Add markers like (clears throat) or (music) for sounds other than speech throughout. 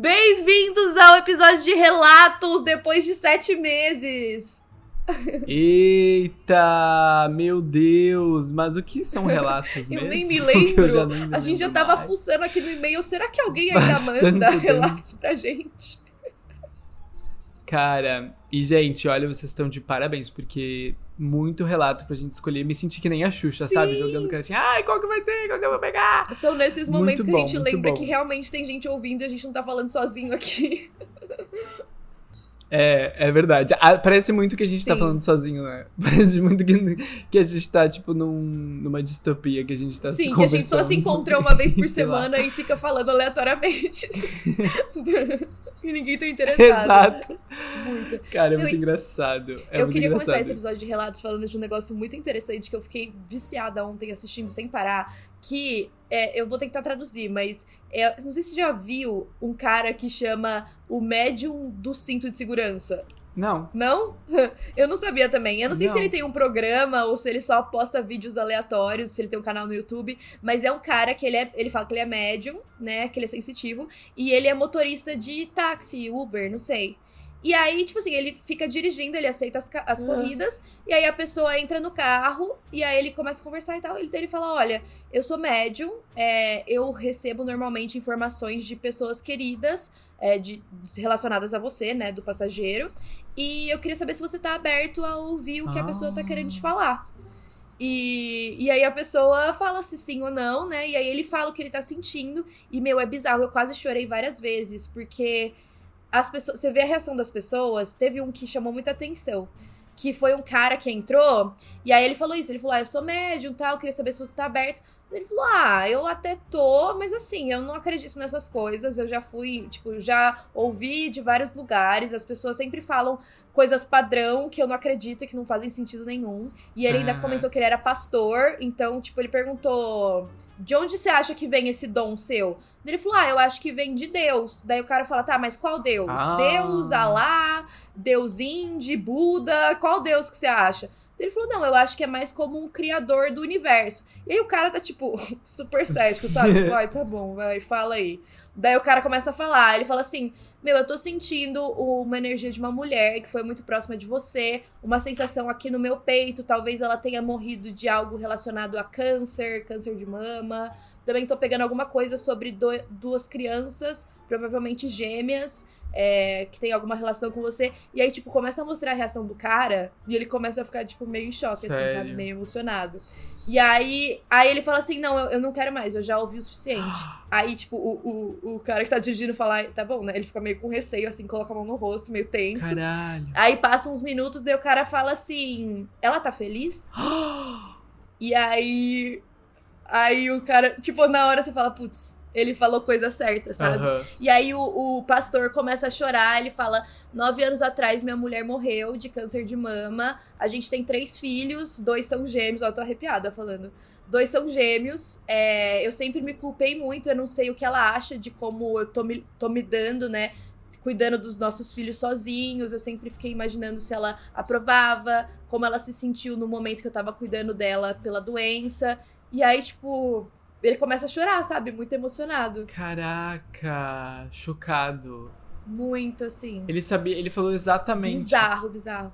Bem-vindos ao episódio de relatos depois de sete meses. Eita, meu Deus, mas o que são relatos mesmo? (laughs) Eu nem me (laughs) lembro. Nem me a gente já tava mais. fuçando aqui no e-mail. Será que alguém ainda manda tanto relatos pra gente? Cara, e gente, olha, vocês estão de parabéns, porque muito relato pra gente escolher. Me senti que nem a Xuxa, sabe? Sim. Jogando cara assim, ai, qual que vai ser? Qual que eu vou pegar? São nesses Muito momentos que a bom, gente muito lembra bom. que realmente tem gente ouvindo e a gente não tá falando sozinho aqui. (laughs) É, é verdade. Ah, parece muito que a gente tá Sim. falando sozinho, né? (laughs) Parece muito que, que a gente tá, tipo, num, numa distopia, que a gente tá Sim, se que a gente só se encontra uma vez por (laughs) semana e fica falando aleatoriamente. (laughs) e ninguém tá interessado. Exato. Muito. Eu- Cara, é muito engraçado. É eu muito queria engraçado começar esse episódio de relatos falando de um negócio muito interessante que eu fiquei viciada ontem assistindo sem parar. Que é, eu vou tentar traduzir, mas é, não sei se você já viu um cara que chama o médium do cinto de segurança. Não, Não? (laughs) Eu não sabia também. Eu não sei se Não. ele tem um programa ou se ele só posta vídeos aleatórios, se ele tem um canal no YouTube, mas é um cara que ele, é, ele fala que ele é médium, né? Que ele é sensitivo, e ele é motorista de táxi, Uber, não sei. E aí, tipo assim, ele fica dirigindo, ele aceita as, as Ah. corridas, e aí a pessoa entra no carro, e aí ele começa a conversar e tal. Ele, ele fala: Olha, eu sou médium, é, eu recebo normalmente informações de pessoas queridas, é, de, relacionadas a você, né, do passageiro. E eu queria saber se você tá aberto a ouvir o que a pessoa tá Ah. querendo te falar. E, e aí a pessoa fala se sim ou não, né? E aí ele fala o que ele tá sentindo. E, meu, é bizarro. Eu quase chorei várias vezes, porque as pessoas. Você vê a reação das pessoas. Teve um que chamou muita atenção. Que foi um cara que entrou, e aí ele falou isso. Ele falou: Ah, eu sou médium tal, queria saber se você tá aberto. Ele falou: Ah, eu até tô, mas assim, eu não acredito nessas coisas. Eu já fui, tipo, já ouvi de vários lugares. As pessoas sempre falam coisas padrão que eu não acredito e que não fazem sentido nenhum. E ele ainda Aham. comentou que ele era pastor. Então, tipo, ele perguntou: De onde você acha que vem esse dom seu? Ele falou: Ah, eu acho que vem de Deus. Daí o cara fala: Tá, mas qual Deus? Ah. Deus, Alá, Deus Indi, Buda? Qual Deus que você acha? Ele falou, não, eu acho que é mais como um criador do universo. E aí o cara tá, tipo, (laughs) super cético, sabe? Tipo, ai, tá bom, vai, fala aí. Daí o cara começa a falar, ele fala assim, meu, eu tô sentindo uma energia de uma mulher que foi muito próxima de você, uma sensação aqui no meu peito, talvez ela tenha morrido de algo relacionado a câncer, câncer de mama. Também tô pegando alguma coisa sobre do- duas crianças, provavelmente gêmeas, é, que tem alguma relação com você. E aí, tipo, começa a mostrar a reação do cara e ele começa a ficar, tipo, meio em choque, assim, Sério? sabe? Meio emocionado. E aí, aí ele fala assim: não, eu, eu não quero mais, eu já ouvi o suficiente. (gasps) aí, tipo, o, o, o cara que tá dirigindo fala, tá bom, né? Ele fica meio com receio, assim, coloca a mão no rosto, meio tenso. caralho. Aí passa uns minutos, daí o cara fala assim: ela tá feliz? (gasps) E aí. Aí o cara, tipo, na hora você fala, putz, ele falou coisa certa, sabe? Aham. E aí o, o pastor começa a chorar, ele fala: nove anos atrás minha mulher morreu de câncer de mama. A gente tem três filhos, dois são gêmeos. Ó, eu tô arrepiada falando. Dois são gêmeos. é, eu sempre me culpei muito, eu não sei o que ela acha de como eu tô me, tô me dando, né? Cuidando dos nossos filhos sozinhos. Eu sempre fiquei imaginando se ela aprovava, como ela se sentiu no momento que eu tava cuidando dela pela doença. E aí, tipo, ele começa a chorar, sabe? Muito emocionado. Caraca, chocado. Muito assim. Ele sabia, ele falou exatamente. Bizarro, bizarro.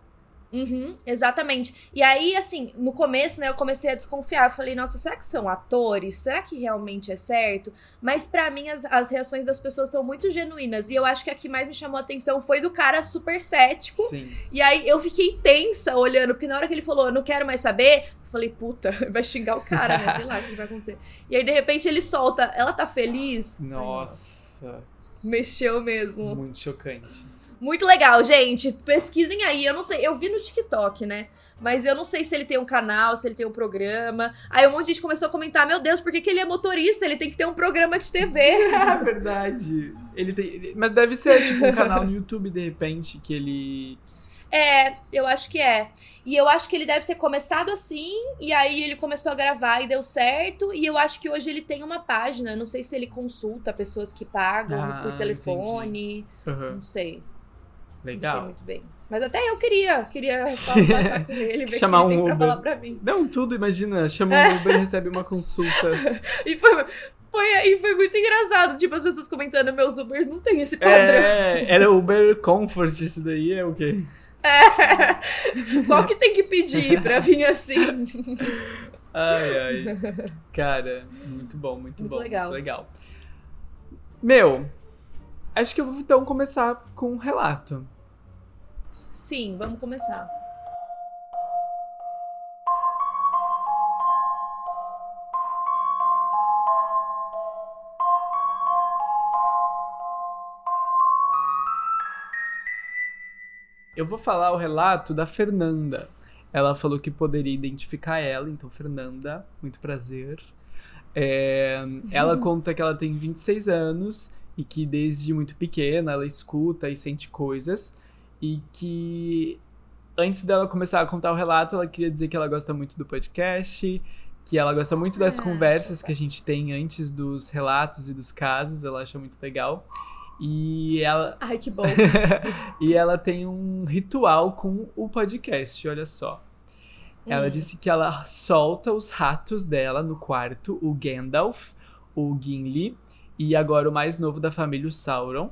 Uhum, exatamente. E aí, assim, no começo, né, eu comecei a desconfiar. Eu falei, nossa, será que são atores? Será que realmente é certo? Mas pra mim, as, as reações das pessoas são muito genuínas. E eu acho que a que mais me chamou a atenção foi do cara super cético. Sim. E aí eu fiquei tensa olhando, porque na hora que ele falou, eu não quero mais saber, eu falei, puta, (laughs) vai xingar o cara, né? Sei lá o que vai acontecer. E aí, de repente, ele solta, ela tá feliz? Ai, Nossa, Mexeu mesmo. muito chocante. Muito legal, gente. Pesquisem aí. Eu não sei, eu vi no TikTok, né? Mas eu não sei se ele tem um canal, se ele tem um programa. Aí um monte de gente começou a comentar: Meu Deus, por que, que ele é motorista? Ele tem que ter um programa de TV. (laughs) É verdade. Ele tem, mas deve ser tipo um canal no YouTube de repente que ele é, eu acho que é. E eu acho que ele deve ter começado assim, e aí ele começou a gravar e deu certo. E eu acho que hoje ele tem uma página. Eu não sei se ele consulta pessoas que pagam Ah, por telefone. Aham, Não sei. Não sei legal. muito bem. Mas até eu queria, queria só passar (laughs) com ele, ver Chamar o que ele um tem pra Uber. falar pra mim. Não, tudo, imagina, chama (laughs) um Uber e recebe uma consulta. E foi, Foi, e foi muito engraçado. Tipo, as pessoas comentando, meus Ubers não tem esse padrão. É, era Uber Comfort, isso daí é o quê? (laughs) É. Qual que tem que pedir pra vir assim? Ai, ai. Cara, muito bom, muito, Muito bom. legal. Muito legal. Meu, acho que eu vou então começar com um relato. Sim, vamos começar. Eu vou falar o relato da Fernanda. Ela falou que poderia identificar ela, então, Fernanda, muito prazer. É, ela (laughs) conta que ela tem 26 anos e que desde muito pequena ela escuta e sente coisas. E que antes dela começar a contar o relato, ela queria dizer que ela gosta muito do podcast, que ela gosta muito das Ah, conversas que a gente tem antes dos relatos e dos casos, ela acha muito legal. E ela, (laughs) Ai, que bom. (laughs) e ela tem um ritual com o podcast, olha só. Ela Hum. disse que ela solta os ratos dela no quarto, o Gandalf, o Gimli e agora o mais novo da família, o Sauron.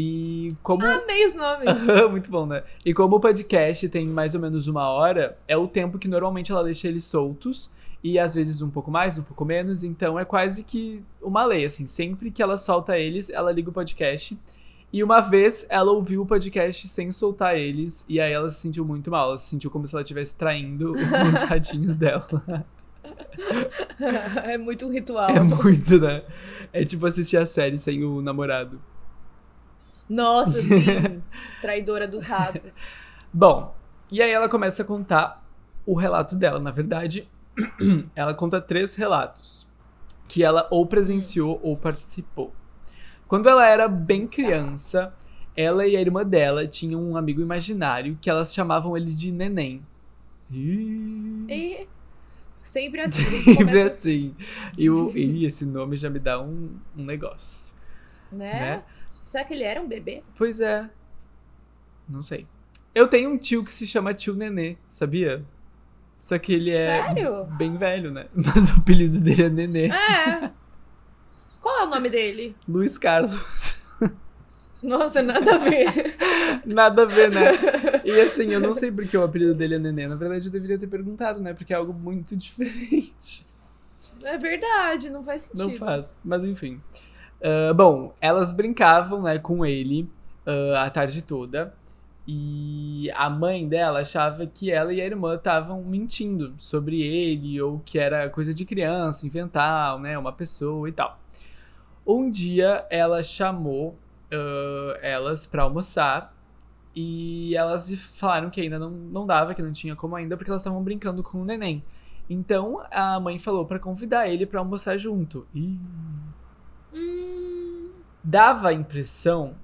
E como. Amei os nomes. (laughs) Muito bom, né? E como o podcast tem mais ou menos uma hora, é o tempo que normalmente ela deixa eles soltos. E às vezes um pouco mais, um pouco menos. Então é quase que uma lei, assim. Sempre que ela solta eles, ela liga o podcast. E uma vez ela ouviu o podcast sem soltar eles. E aí ela se sentiu muito mal. Ela se sentiu como se ela estivesse traindo (laughs) os ratinhos dela. (laughs) é muito um ritual. É muito, né? É tipo assistir a série sem o namorado. Nossa, sim. (laughs) Traidora dos ratos. Bom, e aí ela começa a contar o relato dela. Na verdade, (clears throat) ela conta três relatos que ela ou presenciou ou participou. Quando ela era bem criança, ela e a irmã dela tinham um amigo imaginário que elas chamavam ele de Neném. Ih, E sempre assim. (laughs) Sempre assim. E, o, e esse nome já me dá um, um negócio. Né? né? Será que ele era um bebê? Pois é. Não sei. Eu tenho um tio que se chama tio Nenê, sabia? Só que ele é Sério? bem velho, né? (laughs) Mas o apelido dele é Nenê. É. Qual é o nome dele? Luiz Carlos. (laughs) Nossa, nada a ver. Nada a ver, né? E assim, eu não sei porque o apelido dele é Nenê. Na verdade, eu deveria ter perguntado, né? Porque é algo muito (laughs) diferente. É verdade, não faz sentido. Não faz. Mas enfim. Ah, bom, elas brincavam, né, com ele ah, a tarde toda. E a mãe dela achava que ela e a irmã estavam mentindo sobre ele, ou que era coisa de criança, inventar, né, uma pessoa e tal. Um dia ela chamou ah, elas pra almoçar e elas falaram que ainda não, não dava, que não tinha como ainda, porque elas estavam brincando com o neném. Então a mãe falou pra convidar ele pra almoçar junto. Ih. Hum, Dava a impressão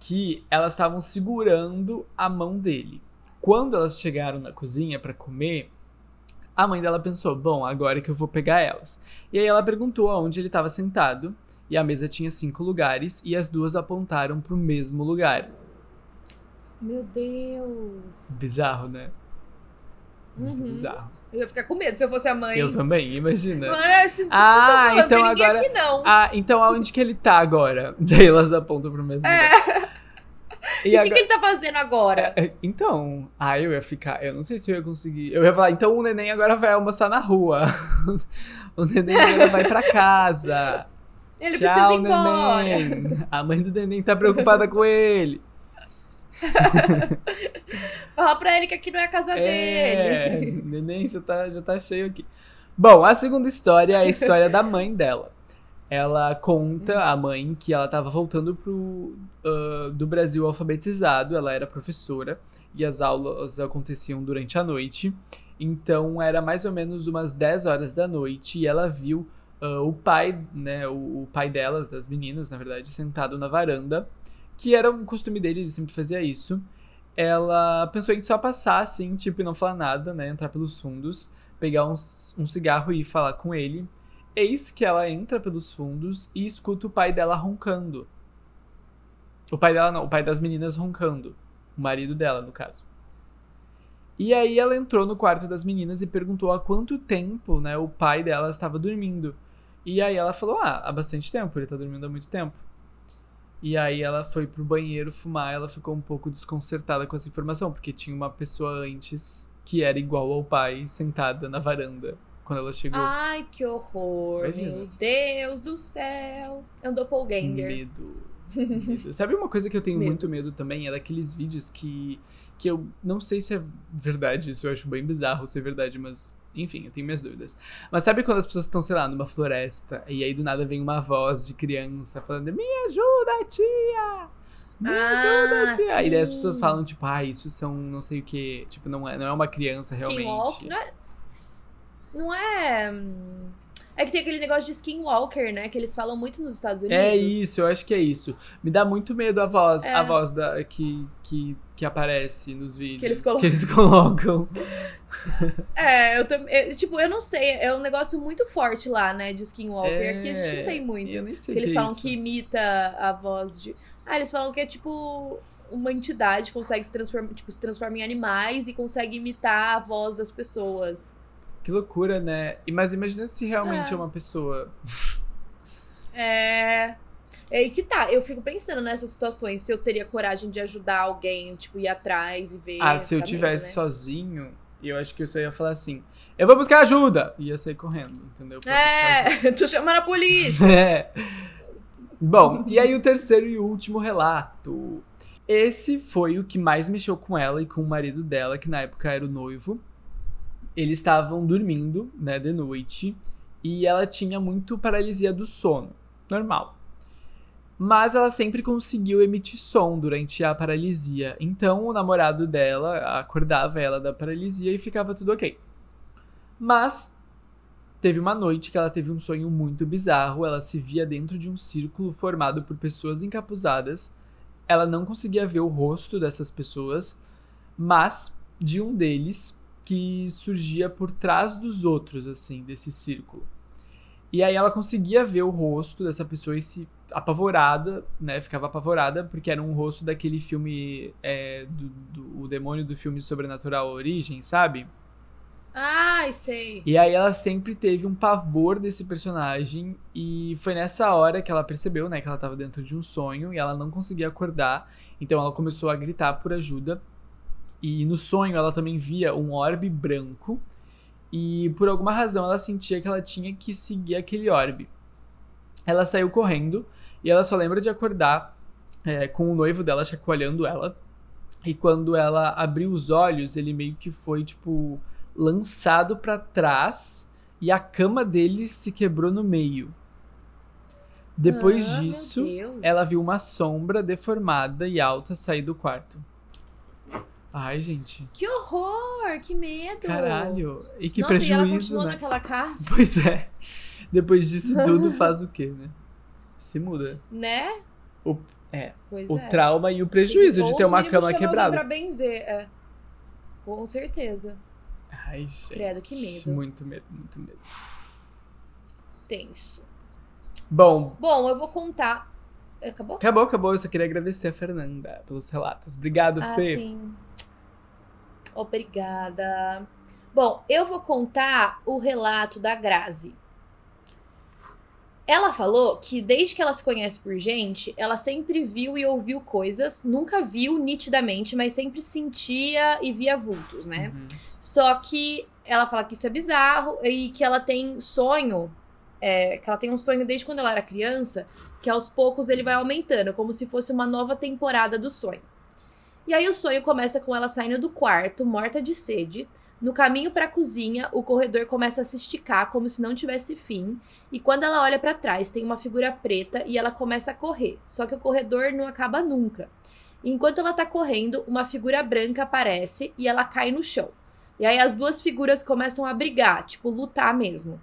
que elas estavam segurando a mão dele. Quando elas chegaram na cozinha pra comer, a mãe dela pensou: bom, agora é que eu vou pegar elas. E aí ela perguntou aonde ele estava sentado. E a mesa tinha cinco lugares e as duas apontaram pro mesmo lugar. meu Deus. Bizarro, né? Muito Uhum. bizarro. Eu ia ficar com medo se eu fosse a mãe. Eu também, imagina. Mano, vocês vocês Ah, estão falando, então agora- aqui não. Ah, então aonde que ele tá agora? (laughs) Daí elas apontam pro mesmo lugar. (laughs) e o que, que ele tá fazendo agora? É, Então, ah, eu ia ficar. Eu não sei se eu ia conseguir. Eu ia falar, então o neném agora vai almoçar na rua. (laughs) o neném agora vai pra casa. Ele Tchau, precisa ir embora. neném. A mãe do neném tá preocupada com ele. (laughs) Falar pra ele que aqui não é a casa É, dele. (laughs) neném já tá, já tá cheio aqui. Bom, a segunda história é a história da mãe dela. Ela conta, a mãe, que ela tava voltando pro, ah, do Brasil alfabetizado, ela era professora, e as aulas aconteciam durante a noite. Então era mais ou menos umas 10 horas da noite, e ela viu ah, o pai, né, o, o pai delas, das meninas, na verdade, sentado na varanda, que era um costume dele, ele sempre fazia isso ela pensou em só passar assim, tipo, e não falar nada, né? Entrar pelos fundos, pegar um, um cigarro e falar com ele. Eis que ela entra pelos fundos e escuta o pai dela roncando. O pai dela não, o pai das meninas roncando. O marido dela, no caso. E aí ela entrou no quarto das meninas e perguntou há quanto tempo, né, o pai dela estava dormindo. E aí ela falou: Ah, há bastante tempo, ele tá dormindo há muito tempo. E aí ela foi pro banheiro fumar, ela ficou um pouco desconcertada com essa informação, porque tinha uma pessoa antes que era igual ao pai sentada na varanda quando ela chegou. Ai, que horror. Imagina. Meu Deus do céu. É um doppelganger. Medo. Medo. Sabe uma coisa que eu tenho Medo. muito medo também? É daqueles vídeos que, que eu não sei se é verdade, isso eu acho bem bizarro ser verdade, mas enfim, eu tenho minhas dúvidas. Mas sabe quando as pessoas estão, sei lá, numa floresta e aí do nada vem uma voz de criança falando: Me ajuda, tia! Me Ah, ajuda, tia! E daí as sim. pessoas falam, tipo, ah, isso são não sei o que. Tipo, não é, não é uma criança realmente. Não é. Não é. É que tem aquele negócio de skinwalker, né? Que eles falam muito nos Estados Unidos. É isso, eu acho que é isso. Me dá muito medo a voz, É. a voz da, que, que, que aparece nos vídeos. eles colocam. Que eles colocam. (laughs) É, eu também. Tipo, eu não sei. É um negócio muito forte lá, né? De skinwalker. É, Aqui a gente não tem muito. Eu nem sei Que eles que é falam isso. que imita a voz de. Ah, eles falam que é tipo uma entidade consegue se transformar, tipo, se transforma em animais e consegue imitar a voz das pessoas. Que loucura, né? E- Mas imagina se realmente É. é uma pessoa. É. É aí que tá. Eu fico pensando nessas situações se eu teria coragem de ajudar alguém, tipo, ir atrás e ver. Ah, se eu tivesse né? sozinho, eu acho que eu só ia falar assim: Eu vou buscar ajuda! E ia sair correndo, entendeu? Pra É, (laughs) tô chamando a polícia. (laughs) É. Bom, e aí o terceiro e último relato. Esse foi o que mais mexeu com ela e com o marido dela, que na época era o noivo. Eles estavam dormindo, né, de noite, e ela tinha muito paralisia do sono. Normal. Mas ela sempre conseguiu emitir som durante a paralisia. Então o namorado dela acordava ela da paralisia e ficava tudo ok. Mas Teve uma noite que ela teve um sonho muito bizarro. Ela se via dentro de um círculo formado por pessoas encapuzadas. Ela não conseguia ver o rosto dessas pessoas, mas de um deles que surgia por trás dos outros, assim, desse círculo. E aí ela conseguia ver o rosto dessa pessoa e se apavorada, né? Ficava apavorada porque era um rosto daquele filme é, do, do o demônio do filme Sobrenatural Origem, sabe? Ai, sei. E aí ela sempre teve um pavor desse personagem e foi nessa hora que ela percebeu, né, que ela tava dentro de um sonho e ela não conseguia acordar. Então ela começou a gritar por ajuda. E no sonho ela também via um orbe branco e por alguma razão ela sentia que ela tinha que seguir aquele orbe. Ela saiu correndo e ela só lembra de acordar é, com o noivo dela chacoalhando ela. E quando ela abriu os olhos, ele meio que foi tipo lançado pra trás e a cama dele se quebrou no meio. Depois Ah, disso, ela viu uma sombra deformada e alta sair do quarto. Ai, gente. Que horror, que medo. Caralho. E que Nossa, e ela prejuízo, continuou né? (laughs) naquela casa, Pois é. Depois disso tudo (laughs) faz o quê, né? Se muda. né? O, é, Pois o é. trauma e o prejuízo Ou de ter uma cama quebrada. Pra benzer, é. Com certeza. Ai, gente. Credo, que medo. Muito medo, muito medo. Tenso. Bom, Bom, eu vou contar. Acabou? acabou, acabou. Eu só queria agradecer a Fernanda pelos relatos. Obrigado, Ah, Fê. sim. Obrigada. Bom, eu vou contar o relato da Grazi. Ela falou que desde que ela se conhece por gente, ela sempre viu e ouviu coisas, nunca viu nitidamente, mas sempre sentia e via vultos, né? Uhum. Só que ela fala que isso é bizarro e que ela tem sonho, é, que ela tem um sonho desde quando ela era criança, que aos poucos ele vai aumentando, como se fosse uma nova temporada do sonho. E aí o sonho começa com ela saindo do quarto, morta de sede. No caminho para a cozinha, o corredor começa a se esticar como se não tivesse fim, e quando ela olha para trás, tem uma figura preta e ela começa a correr. Só que o corredor não acaba nunca. E enquanto ela tá correndo, uma figura branca aparece e ela cai no chão. E aí as duas figuras começam a brigar, tipo, lutar mesmo.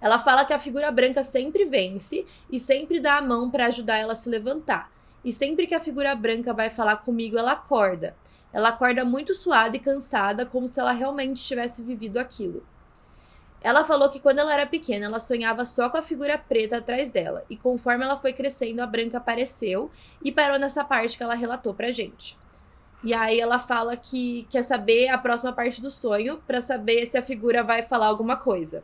Ela fala que a figura branca sempre vence e sempre dá a mão para ajudar ela a se levantar. E sempre que a figura branca vai falar comigo, ela acorda. Ela acorda muito suada e cansada, como se ela realmente tivesse vivido aquilo. Ela falou que quando ela era pequena, ela sonhava só com a figura preta atrás dela, e conforme ela foi crescendo, a branca apareceu e parou nessa parte que ela relatou pra gente. E aí ela fala que quer saber a próxima parte do sonho pra saber se a figura vai falar alguma coisa.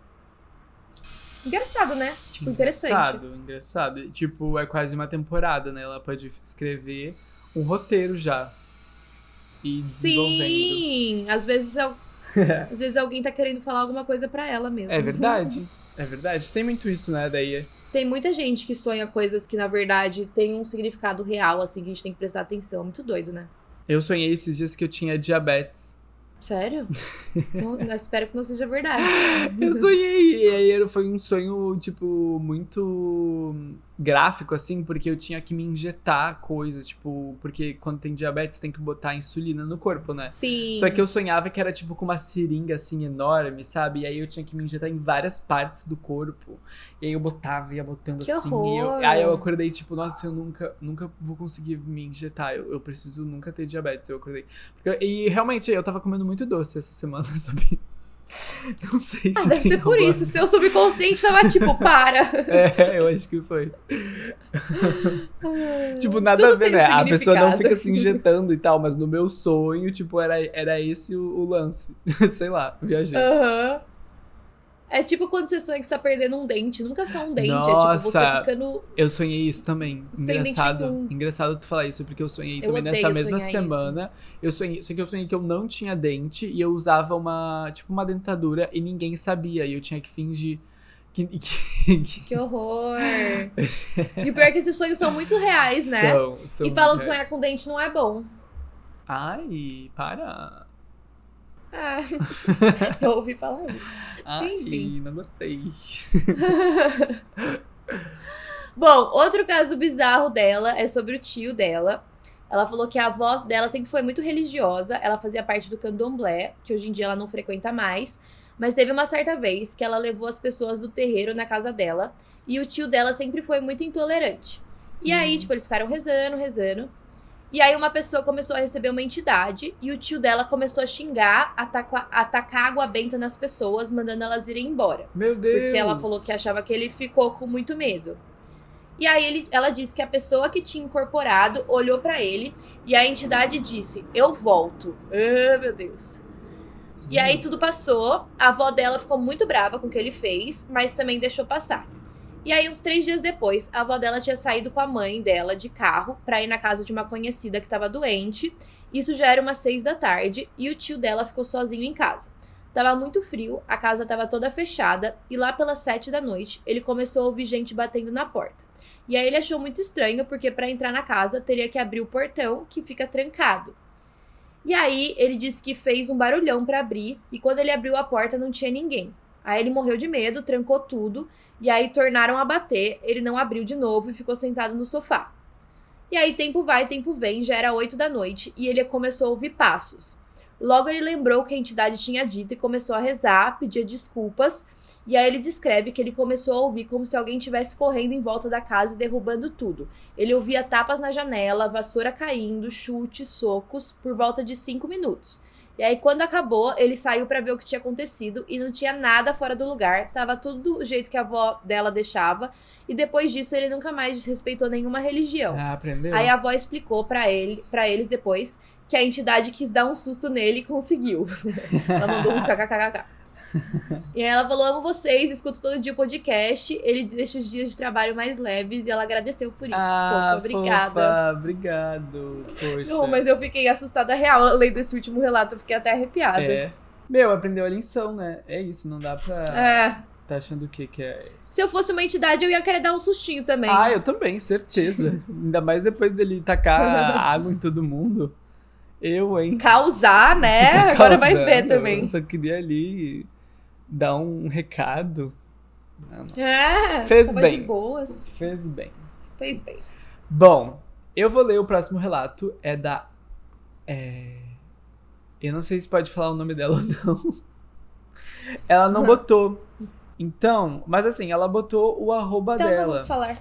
Engraçado, né? Tipo, interessante. Engraçado, engraçado. E, Tipo, é quase uma temporada, né? Ela pode escrever um roteiro já. E desenvolvendo. Sim! Às vezes, al- (laughs) às vezes alguém tá querendo falar alguma coisa pra ela mesmo. É verdade. É verdade. Tem muito isso, né? Daí. Tem muita gente que sonha coisas que, na verdade, tem um significado real, assim, que a gente tem que prestar atenção. Muito doido, né? Eu sonhei esses dias que eu tinha diabetes. Sério? (laughs) não, eu espero que não seja verdade. Eu sonhei, e aí foi um sonho, tipo, muito gráfico, assim, porque eu tinha que me injetar coisas, tipo, porque quando tem diabetes tem que botar insulina no corpo, né? Sim. Só que eu sonhava que era, tipo, com uma seringa, assim, enorme, sabe? E aí eu tinha que me injetar em várias partes do corpo. E aí eu botava, ia botando Que assim. e eu- aí eu acordei, tipo, nossa, eu nunca, nunca vou conseguir me injetar. Eu, eu preciso nunca ter diabetes. Eu acordei. Porque- e realmente, eu tava comendo muito doce essa semana, (laughs) sabe? (laughs) Não sei se. Ah, deve ser por isso. Seu subconsciente tava tipo, para. (laughs) É, eu acho que foi. (laughs) Tipo, nada Tudo a ver, tem um né? A pessoa não fica se injetando e tal, mas no meu sonho, tipo, era, era esse o, o lance. Sei lá, viajei. Aham. É tipo quando você sonha que você tá perdendo um dente. Nunca é só um dente. É tipo Nossa. você ficando. Eu sonhei isso também. Engraçado. Engraçado tu falar isso, porque eu sonhei Eu também nessa mesma semana. Eu sonhei, só que eu sonhei que eu não tinha dente e eu usava uma, tipo, uma dentadura e ninguém sabia. E eu tinha que fingir que. (laughs) que, que Que horror. e o pior é que esses sonhos são muito reais, né? são, são e falam que sonhar com dente não é bom. Ai, para. Ah, (laughs) eu ouvi falar isso. Ai, Enfim. não gostei. (laughs) Bom, outro caso bizarro dela é sobre o tio dela. Ela falou que a avó dela sempre foi muito religiosa. Ela fazia parte do candomblé, que hoje em dia ela não frequenta mais. Mas teve uma certa vez que ela levou as pessoas do terreiro na casa dela. E o tio dela sempre foi muito intolerante. E aí, Hum. tipo, eles ficaram rezando, rezando. E aí uma pessoa começou a receber uma entidade. E o tio dela começou a xingar, ataca- atacar água benta nas pessoas, mandando elas irem embora. Meu Deus. Porque ela falou que achava que ele ficou com muito medo. E aí ele, ela disse que a pessoa que tinha incorporado olhou pra ele e a entidade disse: Eu volto. Ah, meu Deus. E aí tudo passou. A avó dela ficou muito brava com o que ele fez, mas também deixou passar. E aí, uns três dias depois, a avó dela tinha saído com a mãe dela de carro pra ir na casa de uma conhecida que tava doente. Isso já era umas seis da tarde e o tio dela ficou sozinho em casa. Tava muito frio, a casa tava toda fechada e lá pelas sete da noite ele começou a ouvir gente batendo na porta. E aí ele achou muito estranho porque pra entrar na casa teria que abrir o portão que fica trancado. E aí ele disse que fez um barulhão pra abrir e quando ele abriu a porta não tinha ninguém. Aí ele morreu de medo, trancou tudo e aí tornaram a bater. Ele não abriu de novo e ficou sentado no sofá. E aí tempo vai, tempo vem, já era oito da noite e ele começou a ouvir passos. Logo ele lembrou que a entidade tinha dito e começou a rezar, pedir desculpas. E aí ele descreve que ele começou a ouvir como se alguém estivesse correndo em volta da casa e derrubando tudo. Ele ouvia tapas na janela, vassoura caindo, chutes, socos, por volta de cinco minutos. E aí, quando acabou, ele saiu pra ver o que tinha acontecido e não tinha nada fora do lugar. Tava tudo do jeito que a avó dela deixava. E depois disso, ele nunca mais desrespeitou nenhuma religião. Ah, aprendeu? Aí a avó explicou pra ele, para eles depois que a entidade quis dar um susto nele e conseguiu. (laughs) ela mandou um kkkk. E aí ela falou: amo vocês, escuto todo dia o podcast. Ele deixa os dias de trabalho mais leves e ela agradeceu por isso. Ah, Fofa, obrigada. fofa, obrigado. Poxa. Não, mas eu fiquei assustada real. Lendo esse último relato, eu fiquei até arrepiada. É. Meu, aprendeu a lição, né? É isso, não dá pra. É. Tá achando o que que é. Se eu fosse uma entidade, eu ia querer dar um sustinho também. Ah, eu também, certeza. (laughs) Ainda mais depois dele tacar (laughs) água em todo mundo. Eu, hein? Causar, né? Agora vai ver também. Eu só queria ali dar um recado. Não, não. É. Fez bem. de boas. Fez bem. Fez bem. Bom, eu vou ler o próximo relato. É da. É... Eu não sei se pode falar o nome dela (laughs) ou não. Ela não botou. Então, mas assim, ela botou o arroba Então não dela. vamos falar.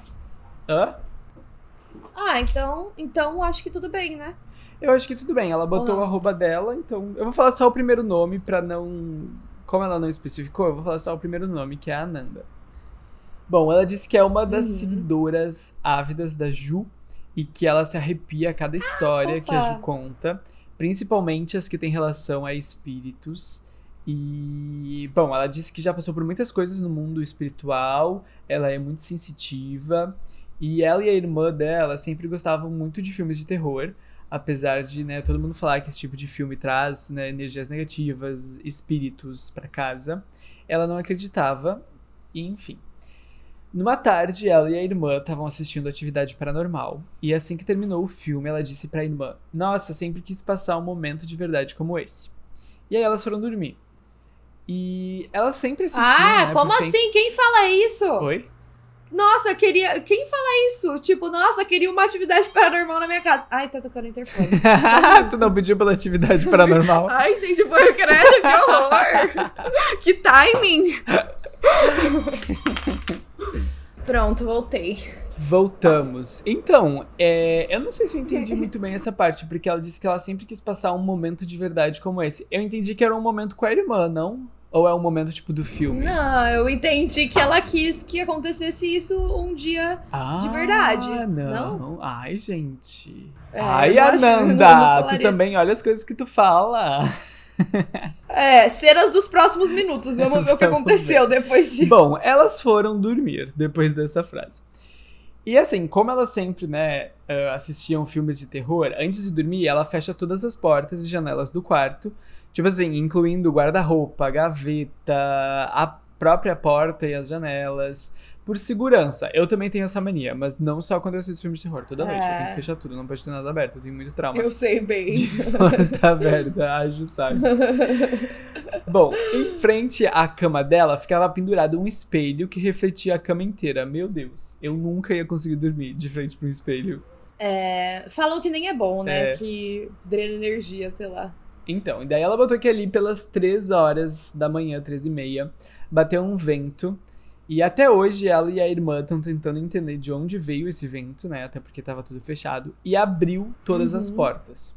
Hã? Ah, então, então acho que tudo bem, né? Eu acho que tudo bem. Ela botou não? o arroba dela, então. Eu vou falar só o primeiro nome pra não. Como ela não especificou, eu vou falar só o primeiro nome, que é a Ananda. Bom, ela disse que é uma das Uhum. seguidoras ávidas da Ju e que ela se arrepia a cada história que a. Ju conta, principalmente as que têm relação a espíritos. E, bom, ela disse que já passou por muitas coisas no mundo espiritual, ela é muito sensitiva, e ela e a irmã dela sempre gostavam muito de filmes de terror, apesar de, né, todo mundo falar que esse tipo de filme traz né, energias negativas, espíritos para casa. Ela não acreditava, e enfim. Numa tarde, ela e a irmã estavam assistindo Atividade Paranormal, e assim que terminou o filme, ela disse para a irmã: Nossa, sempre quis passar um momento de verdade como esse. E aí elas foram dormir. E elas sempre assistiam. Ah, né, como sempre- assim? Quem fala isso? Oi? Nossa, queria. Quem fala isso? Tipo, nossa, queria uma atividade paranormal na minha casa. Ai, tá tocando (laughs) o interfone. tu não pediu pela atividade paranormal? Ai, gente, foi o credo, que horror! que timing! Pronto, voltei. Voltamos. Então, é, eu não sei se eu entendi (laughs) muito bem essa parte, porque ela disse que ela sempre quis passar um momento de verdade como esse. Eu entendi que era um momento com a irmã, não? Ou é um momento tipo do filme? Não, eu entendi que ela quis que acontecesse isso um dia. Ah, De verdade, Não. Ai, gente. É, Ai, não- Ananda, não tu também olha as coisas que tu fala. (laughs) É, cenas dos próximos minutos. Vamos ver o que aconteceu depois disso. Bom, elas foram dormir depois dessa frase. E assim, como elas sempre, né, eh, assistiam filmes de terror, antes de dormir, ela fecha todas as portas e janelas do quarto. Tipo assim, incluindo guarda-roupa, gaveta, a própria porta e as janelas. Por segurança. Eu também tenho essa mania, mas não só quando eu assisto filmes de terror. Toda noite eu tenho que É. fechar tudo, não pode ter nada aberto. Eu tenho muito trauma. Eu sei bem. De porta aberta, acho sabe. (laughs) Bom, em frente à cama dela ficava pendurado um espelho que refletia a cama inteira. Meu Deus, eu nunca ia conseguir dormir de frente para um espelho. É, falam que nem é bom, né? É. Que drena energia, sei lá. Então, e daí ela botou que ali pelas 3 horas da manhã, 3 e meia, bateu um vento. E até hoje ela e a irmã estão tentando entender de onde veio esse vento, né? Até porque tava tudo fechado. E abriu todas as Uhum. portas.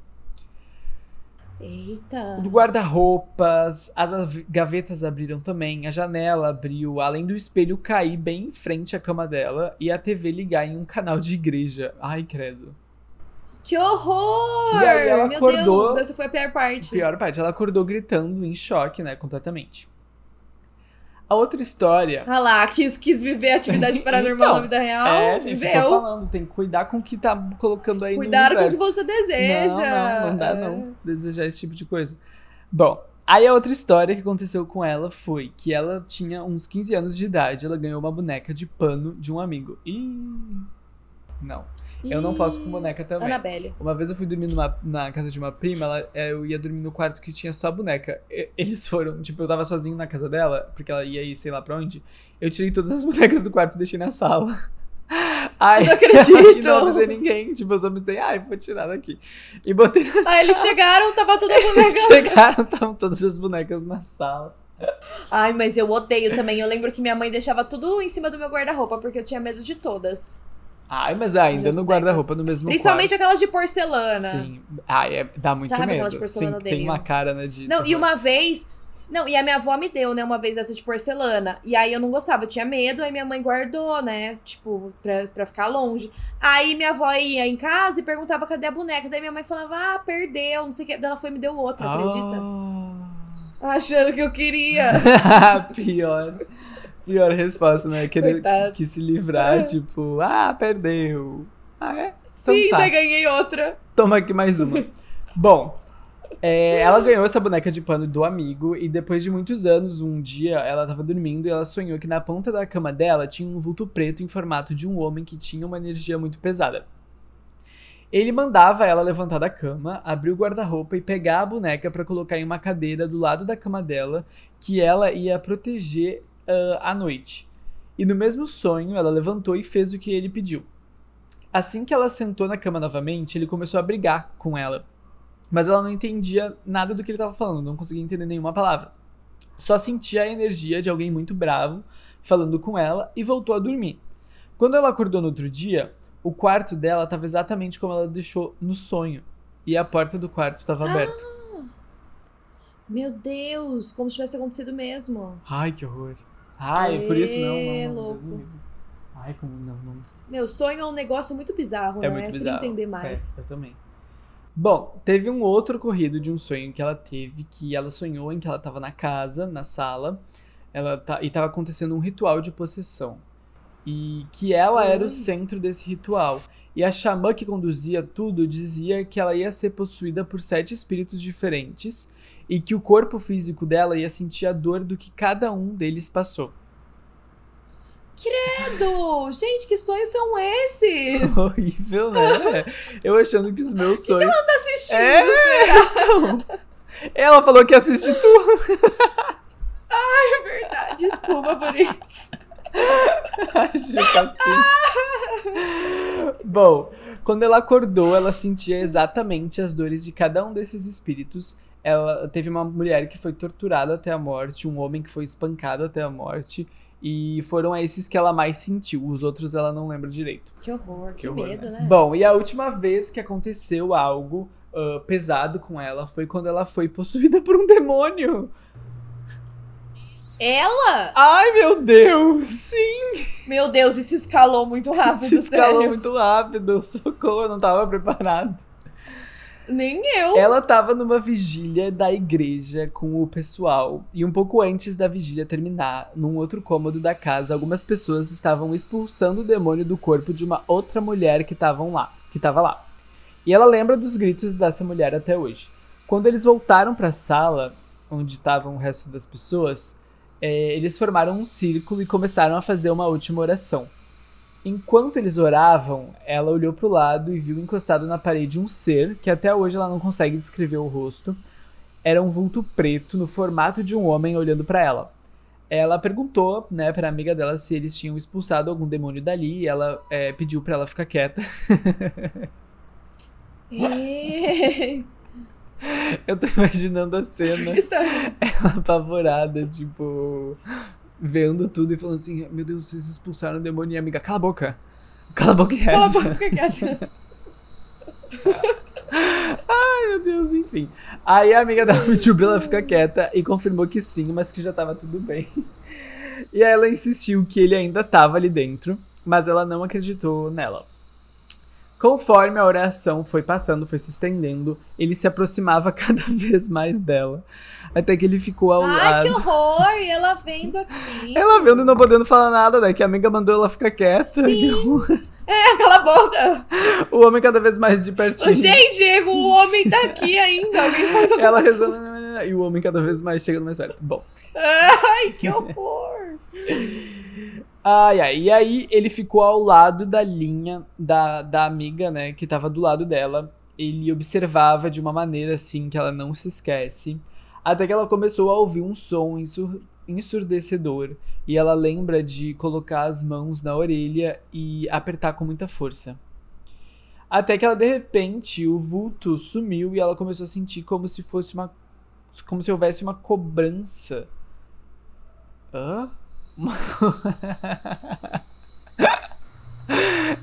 Eita. O guarda-roupas, as av- gavetas abriram também, a janela abriu, além do espelho cair bem em frente à cama dela e a TV ligar em um canal de igreja. Ai, credo. Que horror! E aí ela Meu acordou- Deus, essa foi a pior parte. Pior parte, ela acordou gritando em choque, né, completamente. A outra história. Ah lá, quis, quis viver atividade (laughs) paranormal Então, na vida real. é, gente, eu tô viveu. falando, tem que cuidar com o que tá colocando aí Cuidado no com o que universo. você deseja. Não, não, não dá É. não. Desejar esse tipo de coisa. Bom, aí a outra história que aconteceu com ela foi que ela tinha uns 15 anos de idade, ela ganhou uma boneca de pano de um amigo. Ih, não. Eu não posso com boneca também. Annabelle. Uma vez eu fui dormir numa- na casa de uma prima, ela, é, eu ia dormir no quarto que tinha só a boneca. E- Eles foram, tipo, eu tava sozinho na casa dela, porque ela ia ir sei lá pra onde. Eu tirei todas as (laughs) bonecas do quarto e deixei na sala. Ai, Eu não (laughs) acredito. e não avisei ninguém. Tipo, eu só pensei, ai, vou tirar daqui. E botei na sala. Aí eles chegaram, tava tudo a Eles boneca. (laughs) chegaram, estavam todas as bonecas na sala. Ai, mas eu odeio também. Eu lembro que minha mãe deixava tudo em cima do meu guarda-roupa, porque eu tinha medo de todas. Ai, mas ainda Minhas no guarda-roupa, no mesmo Principalmente quarto. aquelas de porcelana. Sim. Ai, é, dá muito Sabe aquelas medo. de porcelana, Sim, eu tem uma cara, né, de... Não, e uma vez. Não, e a minha avó me deu, né, uma vez essa de porcelana. E aí eu não gostava, eu tinha medo, aí minha mãe guardou, né? Tipo, pra, pra ficar longe. Aí minha avó ia em casa e perguntava cadê a boneca. Daí minha mãe falava, ah, perdeu, não sei o que. Daí ela foi e me deu outra, acredita? Ah. Achando que eu queria. (laughs) Pior. Pior resposta, né? Querer que se livrar, tipo, ah, perdeu. Ah, é? Sim, tá. daí ganhei outra. Toma aqui mais uma. (laughs) Bom, é, ela ganhou essa boneca de pano do amigo e depois de muitos anos, um dia ela tava dormindo e ela sonhou que na ponta da cama dela tinha um vulto preto em formato de um homem que tinha uma energia muito pesada. Ele mandava ela levantar da cama, abrir o guarda-roupa e pegar a boneca pra colocar em uma cadeira do lado da cama dela, que ela ia proteger ah, à noite. E no mesmo sonho, ela levantou e fez o que ele pediu. Assim que ela sentou na cama novamente, ele começou a brigar com ela. Mas ela não entendia nada do que ele estava falando, não conseguia entender nenhuma palavra. Só sentia a energia de alguém muito bravo falando com ela e voltou a dormir. Quando ela acordou no outro dia, o quarto dela estava exatamente como ela deixou no sonho. E a porta do quarto estava aberta. Meu Deus, como se tivesse acontecido mesmo. Ai, que horror. Ai, por isso não, Ê, não, não. louco. Ai, como não, não. Meu sonho é um negócio muito bizarro, É né? muito Eu bizarro. queria entender mais. É, eu também. Bom, teve um outro ocorrido de um sonho que ela teve, que ela sonhou em que ela estava na casa, na sala, ela tá, e estava acontecendo um ritual de possessão. E que ela era o centro desse ritual. E a xamã que conduzia tudo dizia que ela ia ser possuída por sete espíritos diferentes e que o corpo físico dela ia sentir a dor do que cada um deles passou. Credo! (laughs) Gente, que sonhos são esses? (laughs) Horrível, né? Eu achando que os meus sonhos. Ela tá assistindo, É, então. Ela falou que assiste tudo. (laughs) É verdade, desculpa por isso. Acho que assim. Bom, quando ela acordou, ela sentia exatamente as dores de cada um desses espíritos. Ela teve uma mulher que foi torturada até a morte, um homem que foi espancado até a morte. E foram esses que ela mais sentiu. Os outros ela não lembra direito. Que horror, que, horror, medo, né? Bom, e a última vez que aconteceu algo ah, pesado com ela foi quando ela foi possuída por um demônio. Ela? Ai, meu Deus! Sim! Meu Deus, isso escalou muito rápido, Se escalou sério. muito rápido. (laughs) Socorro, eu não tava preparado. Nem eu. Ela tava numa vigília da igreja com o pessoal. E um pouco antes da vigília terminar, num outro cômodo da casa, algumas pessoas estavam expulsando o demônio do corpo de uma outra mulher que estavam lá, que tava lá. E ela lembra dos gritos dessa mulher até hoje. Quando eles voltaram para a sala, onde estavam o resto das pessoas, é, eles formaram um círculo e começaram a fazer uma última oração. Enquanto eles oravam, ela olhou para o lado e viu encostado na parede um ser que até hoje ela não consegue descrever o rosto. Era um vulto preto no formato de um homem olhando para ela. Ela perguntou, né, para amiga dela se eles tinham expulsado algum demônio dali. E ela é, pediu para ela ficar quieta. (laughs) Eu tô imaginando a cena. Ela apavorada, tipo, vendo tudo e falando assim: Meu Deus, vocês expulsaram o demônio e a amiga, cala a boca. Cala a boca e Cala a boca, fica quieta. (laughs) Ai, meu Deus, enfim. Aí a amiga pra ela ficar quieta e confirmou que sim, mas que já tava tudo bem. (laughs) E aí ela insistiu que ele ainda tava ali dentro, mas ela não acreditou nela. Conforme a oração foi passando, foi se estendendo, ele se aproximava (laughs) cada vez mais dela. Até que ele ficou ao Ai, que lado. horror! E ela vendo aqui. Ela vendo e não podendo falar nada, né? Que a amiga mandou ela ficar quieta. Sim. (laughs) É, cala a boca! O homem cada vez mais de pertinho. Gente, Diego, o homem tá aqui ainda. Alguém faz alguma Ela rezando. E o homem cada vez mais chegando mais perto. Bom. Ai, que horror! Ai, ai. E aí ele ficou ao lado da linha da, da amiga, né? Que tava do lado dela. Ele observava de uma maneira assim que ela não se esquece. Até que ela começou a ouvir um som ensur- ensurdecedor. E ela lembra de colocar as mãos na orelha e apertar com muita força. Até que ela, de repente, o vulto sumiu e ela começou a sentir como se fosse uma. Como se houvesse uma cobrança. Hã?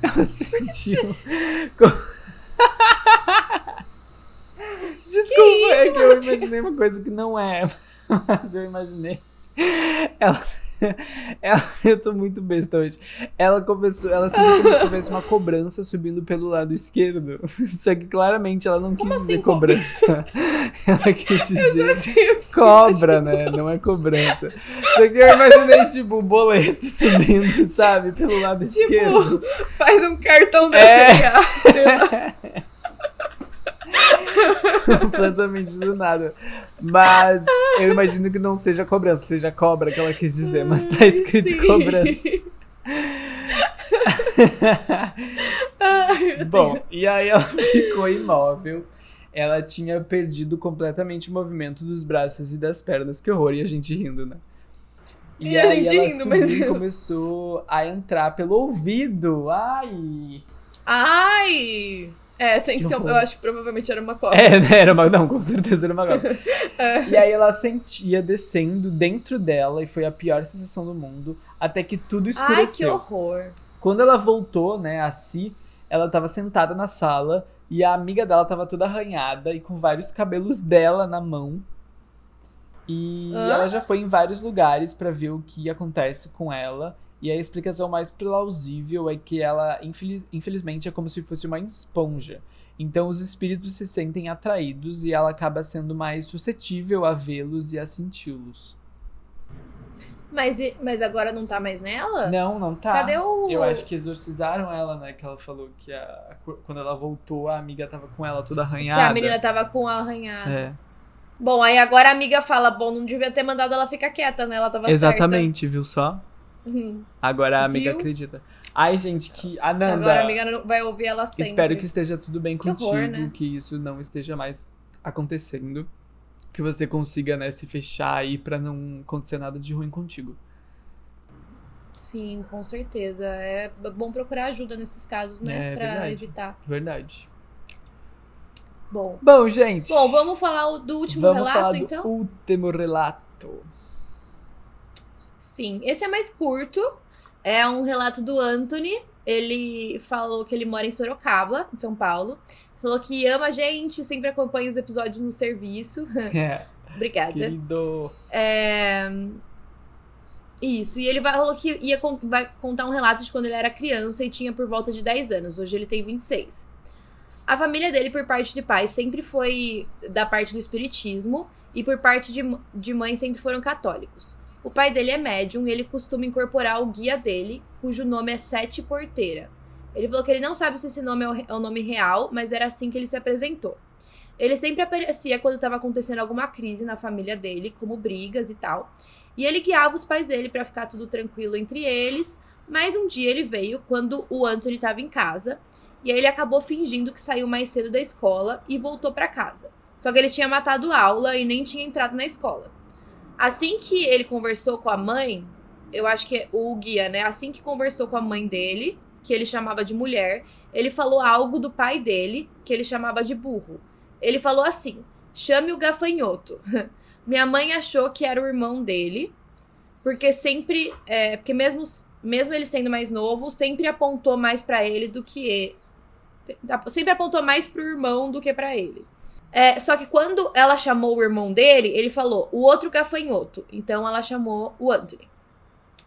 Ela sentiu. Desculpa, é que eu imaginei uma coisa que não é. (laughs) Mas eu imaginei. Ela. (laughs) Ela, eu tô muito besta hoje. Ela começou, ela sentiu como se tivesse uma cobrança subindo pelo lado esquerdo. (laughs) Só que claramente ela não quis Como dizer assim, co- cobrança. (laughs) ela quis dizer Sei cobra, né? Não é cobrança. Só que eu imaginei, tipo, o boleto subindo, sabe? Pelo lado esquerdo. Tipo, faz um cartão da É. (laughs) Completamente do nada. Mas eu imagino que não seja cobrança, seja cobra que ela quis dizer, mas tá escrito Sim. cobrança. Ai, Bom, e aí ela (laughs) ficou imóvel. Ela tinha perdido completamente o movimento dos braços e das pernas. Que horror, e a gente rindo, né? E a aí gente ela rindo, mas- e (laughs) começou a entrar pelo ouvido. Ai! Ai! É, tem que Que ser. um-. Eu acho que provavelmente era uma cobra. É, né? Era uma, não, com certeza era uma cobra. (laughs) É. E aí ela sentia descendo dentro dela e foi a pior sensação do mundo, até que tudo Ai, que escureceu. horror. Quando ela voltou, né, a si, ela tava sentada na sala e a amiga dela tava toda arranhada e com vários cabelos dela na mão. E Hã? ela já foi em vários lugares pra ver o que acontece com ela. E a explicação mais plausível é que ela, infeliz, infelizmente, é como se fosse uma esponja. Então os espíritos se sentem atraídos e ela acaba sendo mais suscetível a vê-los e a senti-los. Mas, mas agora não tá mais nela? Não, não tá. Cadê o. Eu acho que exorcizaram ela, né? Que ela falou que a, quando ela voltou, a amiga tava com ela toda arranhada. Que a menina tava com ela arranhada. É. Bom, aí agora a amiga fala: bom, não devia ter mandado ela ficar quieta, né? Ela tava Exatamente, viu só? Uhum. Agora a amiga Viu? acredita. Ai, gente, que. Ananda. Agora a amiga vai ouvir ela sempre. Espero que esteja tudo bem Que contigo, horror, né? que isso não esteja mais acontecendo. Que você consiga, né, se fechar aí pra não acontecer nada de ruim contigo. Sim, com certeza. É bom procurar ajuda nesses casos, né? É, pra verdade. evitar. Verdade. Bom. Bom, gente. Bom, vamos falar do último vamos relato, falar do então? último relato. Sim, esse é mais curto. É um relato do Anthony. Ele falou que ele mora em Sorocaba, em São Paulo. Falou que ama a gente, sempre acompanha os episódios no serviço. (laughs) É, Obrigada. querido. É... Isso, e ele falou que ia con- vai contar um relato de quando ele era criança e tinha por volta de 10 anos. Hoje ele tem 26. A família dele, por parte de pai, sempre foi da parte do espiritismo e por parte de, de mãe sempre foram católicos. O pai dele é médium e ele costuma incorporar o guia dele, cujo nome é Sete Porteira. Ele falou que ele não sabe se esse nome é o, é nome real, mas era assim que ele se apresentou. Ele sempre aparecia quando estava acontecendo alguma crise na família dele, como brigas e tal. E ele guiava os pais dele pra ficar tudo tranquilo entre eles. Mas um dia ele veio quando o Anthony estava em casa. E aí ele acabou fingindo que saiu mais cedo da escola e voltou pra casa. Só que ele tinha matado aula e nem tinha entrado na escola. Assim que ele conversou com a mãe, eu acho que é o guia, né? Assim que conversou com a mãe dele, que ele chamava de mulher, ele falou algo do pai dele, que ele chamava de burro. Ele falou assim: chame o gafanhoto. (laughs) Minha mãe achou que era o irmão dele, porque sempre, é, porque mesmo, mesmo ele sendo mais novo, sempre apontou mais pra ele do que. Sempre apontou mais pro irmão do que pra ele. É, só que quando ela chamou o irmão dele, ele falou o outro gafanhoto. Então ela chamou o Anthony.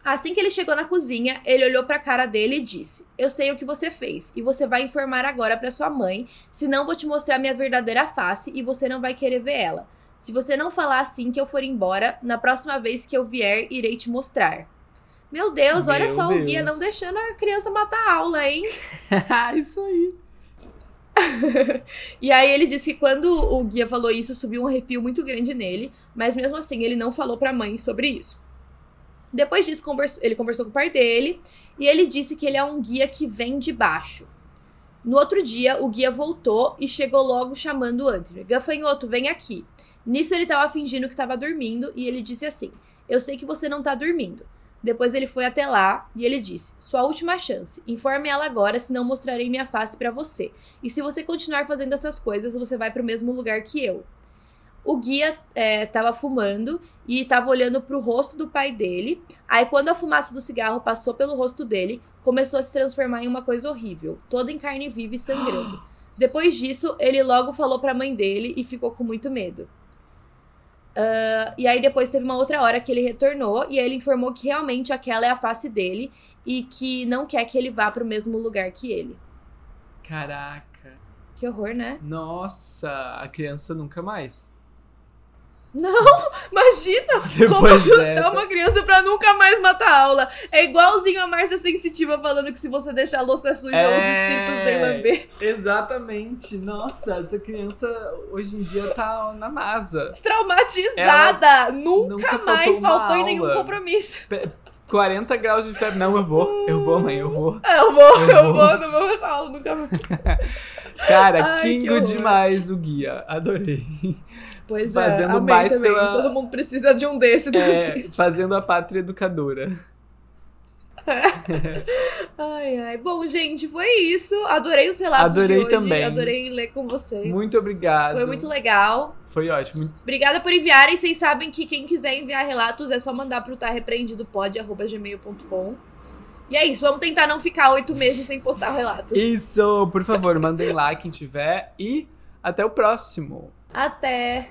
Assim que ele chegou na cozinha, ele olhou pra cara dele e disse: Eu sei o que você fez, e você vai informar agora pra sua mãe, senão vou te mostrar minha verdadeira face e você não vai querer ver ela. Se você não falar assim que eu for embora, na próxima vez que eu vier, irei te mostrar. Meu Deus, olha Meu só o guia Deus. não deixando a criança matar a aula, hein? (laughs) isso aí. (laughs) E aí ele disse que quando o guia falou isso, subiu um arrepio muito grande nele, mas mesmo assim ele não falou pra mãe sobre isso. Depois disso, ele conversou com o pai dele e ele disse que ele é um guia que vem de baixo. No outro dia, o guia voltou e chegou logo chamando o Anthony. Gafanhoto, vem aqui. Nisso ele tava fingindo que tava dormindo e ele disse assim: Eu sei que você não tá dormindo. Depois ele foi até lá e ele disse: Sua última chance. Informe ela agora, senão mostrarei minha face pra você. E se você continuar fazendo essas coisas, você vai pro mesmo lugar que eu. O guia é, tava fumando e tava olhando pro rosto do pai dele. Aí, quando a fumaça do cigarro passou pelo rosto dele, começou a se transformar em uma coisa horrível, toda em carne viva e sangrando. (gasps) Depois disso, ele logo falou pra mãe dele e ficou com muito medo. Ah, e aí depois teve uma outra hora que ele retornou e aí ele informou que realmente aquela é a face dele e que não quer que ele vá pro mesmo lugar que ele. Caraca. Que horror, né? Nossa, a criança nunca mais. Não, (laughs) imagina (laughs) como Depois ajustar dessa. uma criança pra nunca mais matar a aula. É igualzinho a Márcia Sensitiva falando que se você deixar a louça suja, É. os espíritos vêm lamber. Exatamente. Nossa, essa criança hoje em dia tá na NASA. Traumatizada! nunca, nunca mais faltou em nenhum compromisso. 40 graus de febre. Não, eu vou. Eu vou, mãe, eu vou. É, Eu vou, Eu eu, vou. vou, não vou matar aula nunca (laughs) mais. Cara, Ai, kingo demais o guia. Adorei. Pois Fazendo é, amei mais também. pela- Todo mundo precisa de um desse. É, fazendo a pátria educadora. (laughs) Ai, ai. Bom, gente, foi isso. Adorei os relatos Adorei hoje. também. Adorei ler com vocês. Muito obrigado. Foi muito legal. Foi ótimo. Obrigada por enviarem. Vocês sabem que quem quiser enviar relatos é só mandar pro tá repreendidopod.gmail.com. E é isso, vamos tentar não ficar oito meses sem postar relatos. Isso, por favor, mandem lá quem tiver e até o próximo. Até!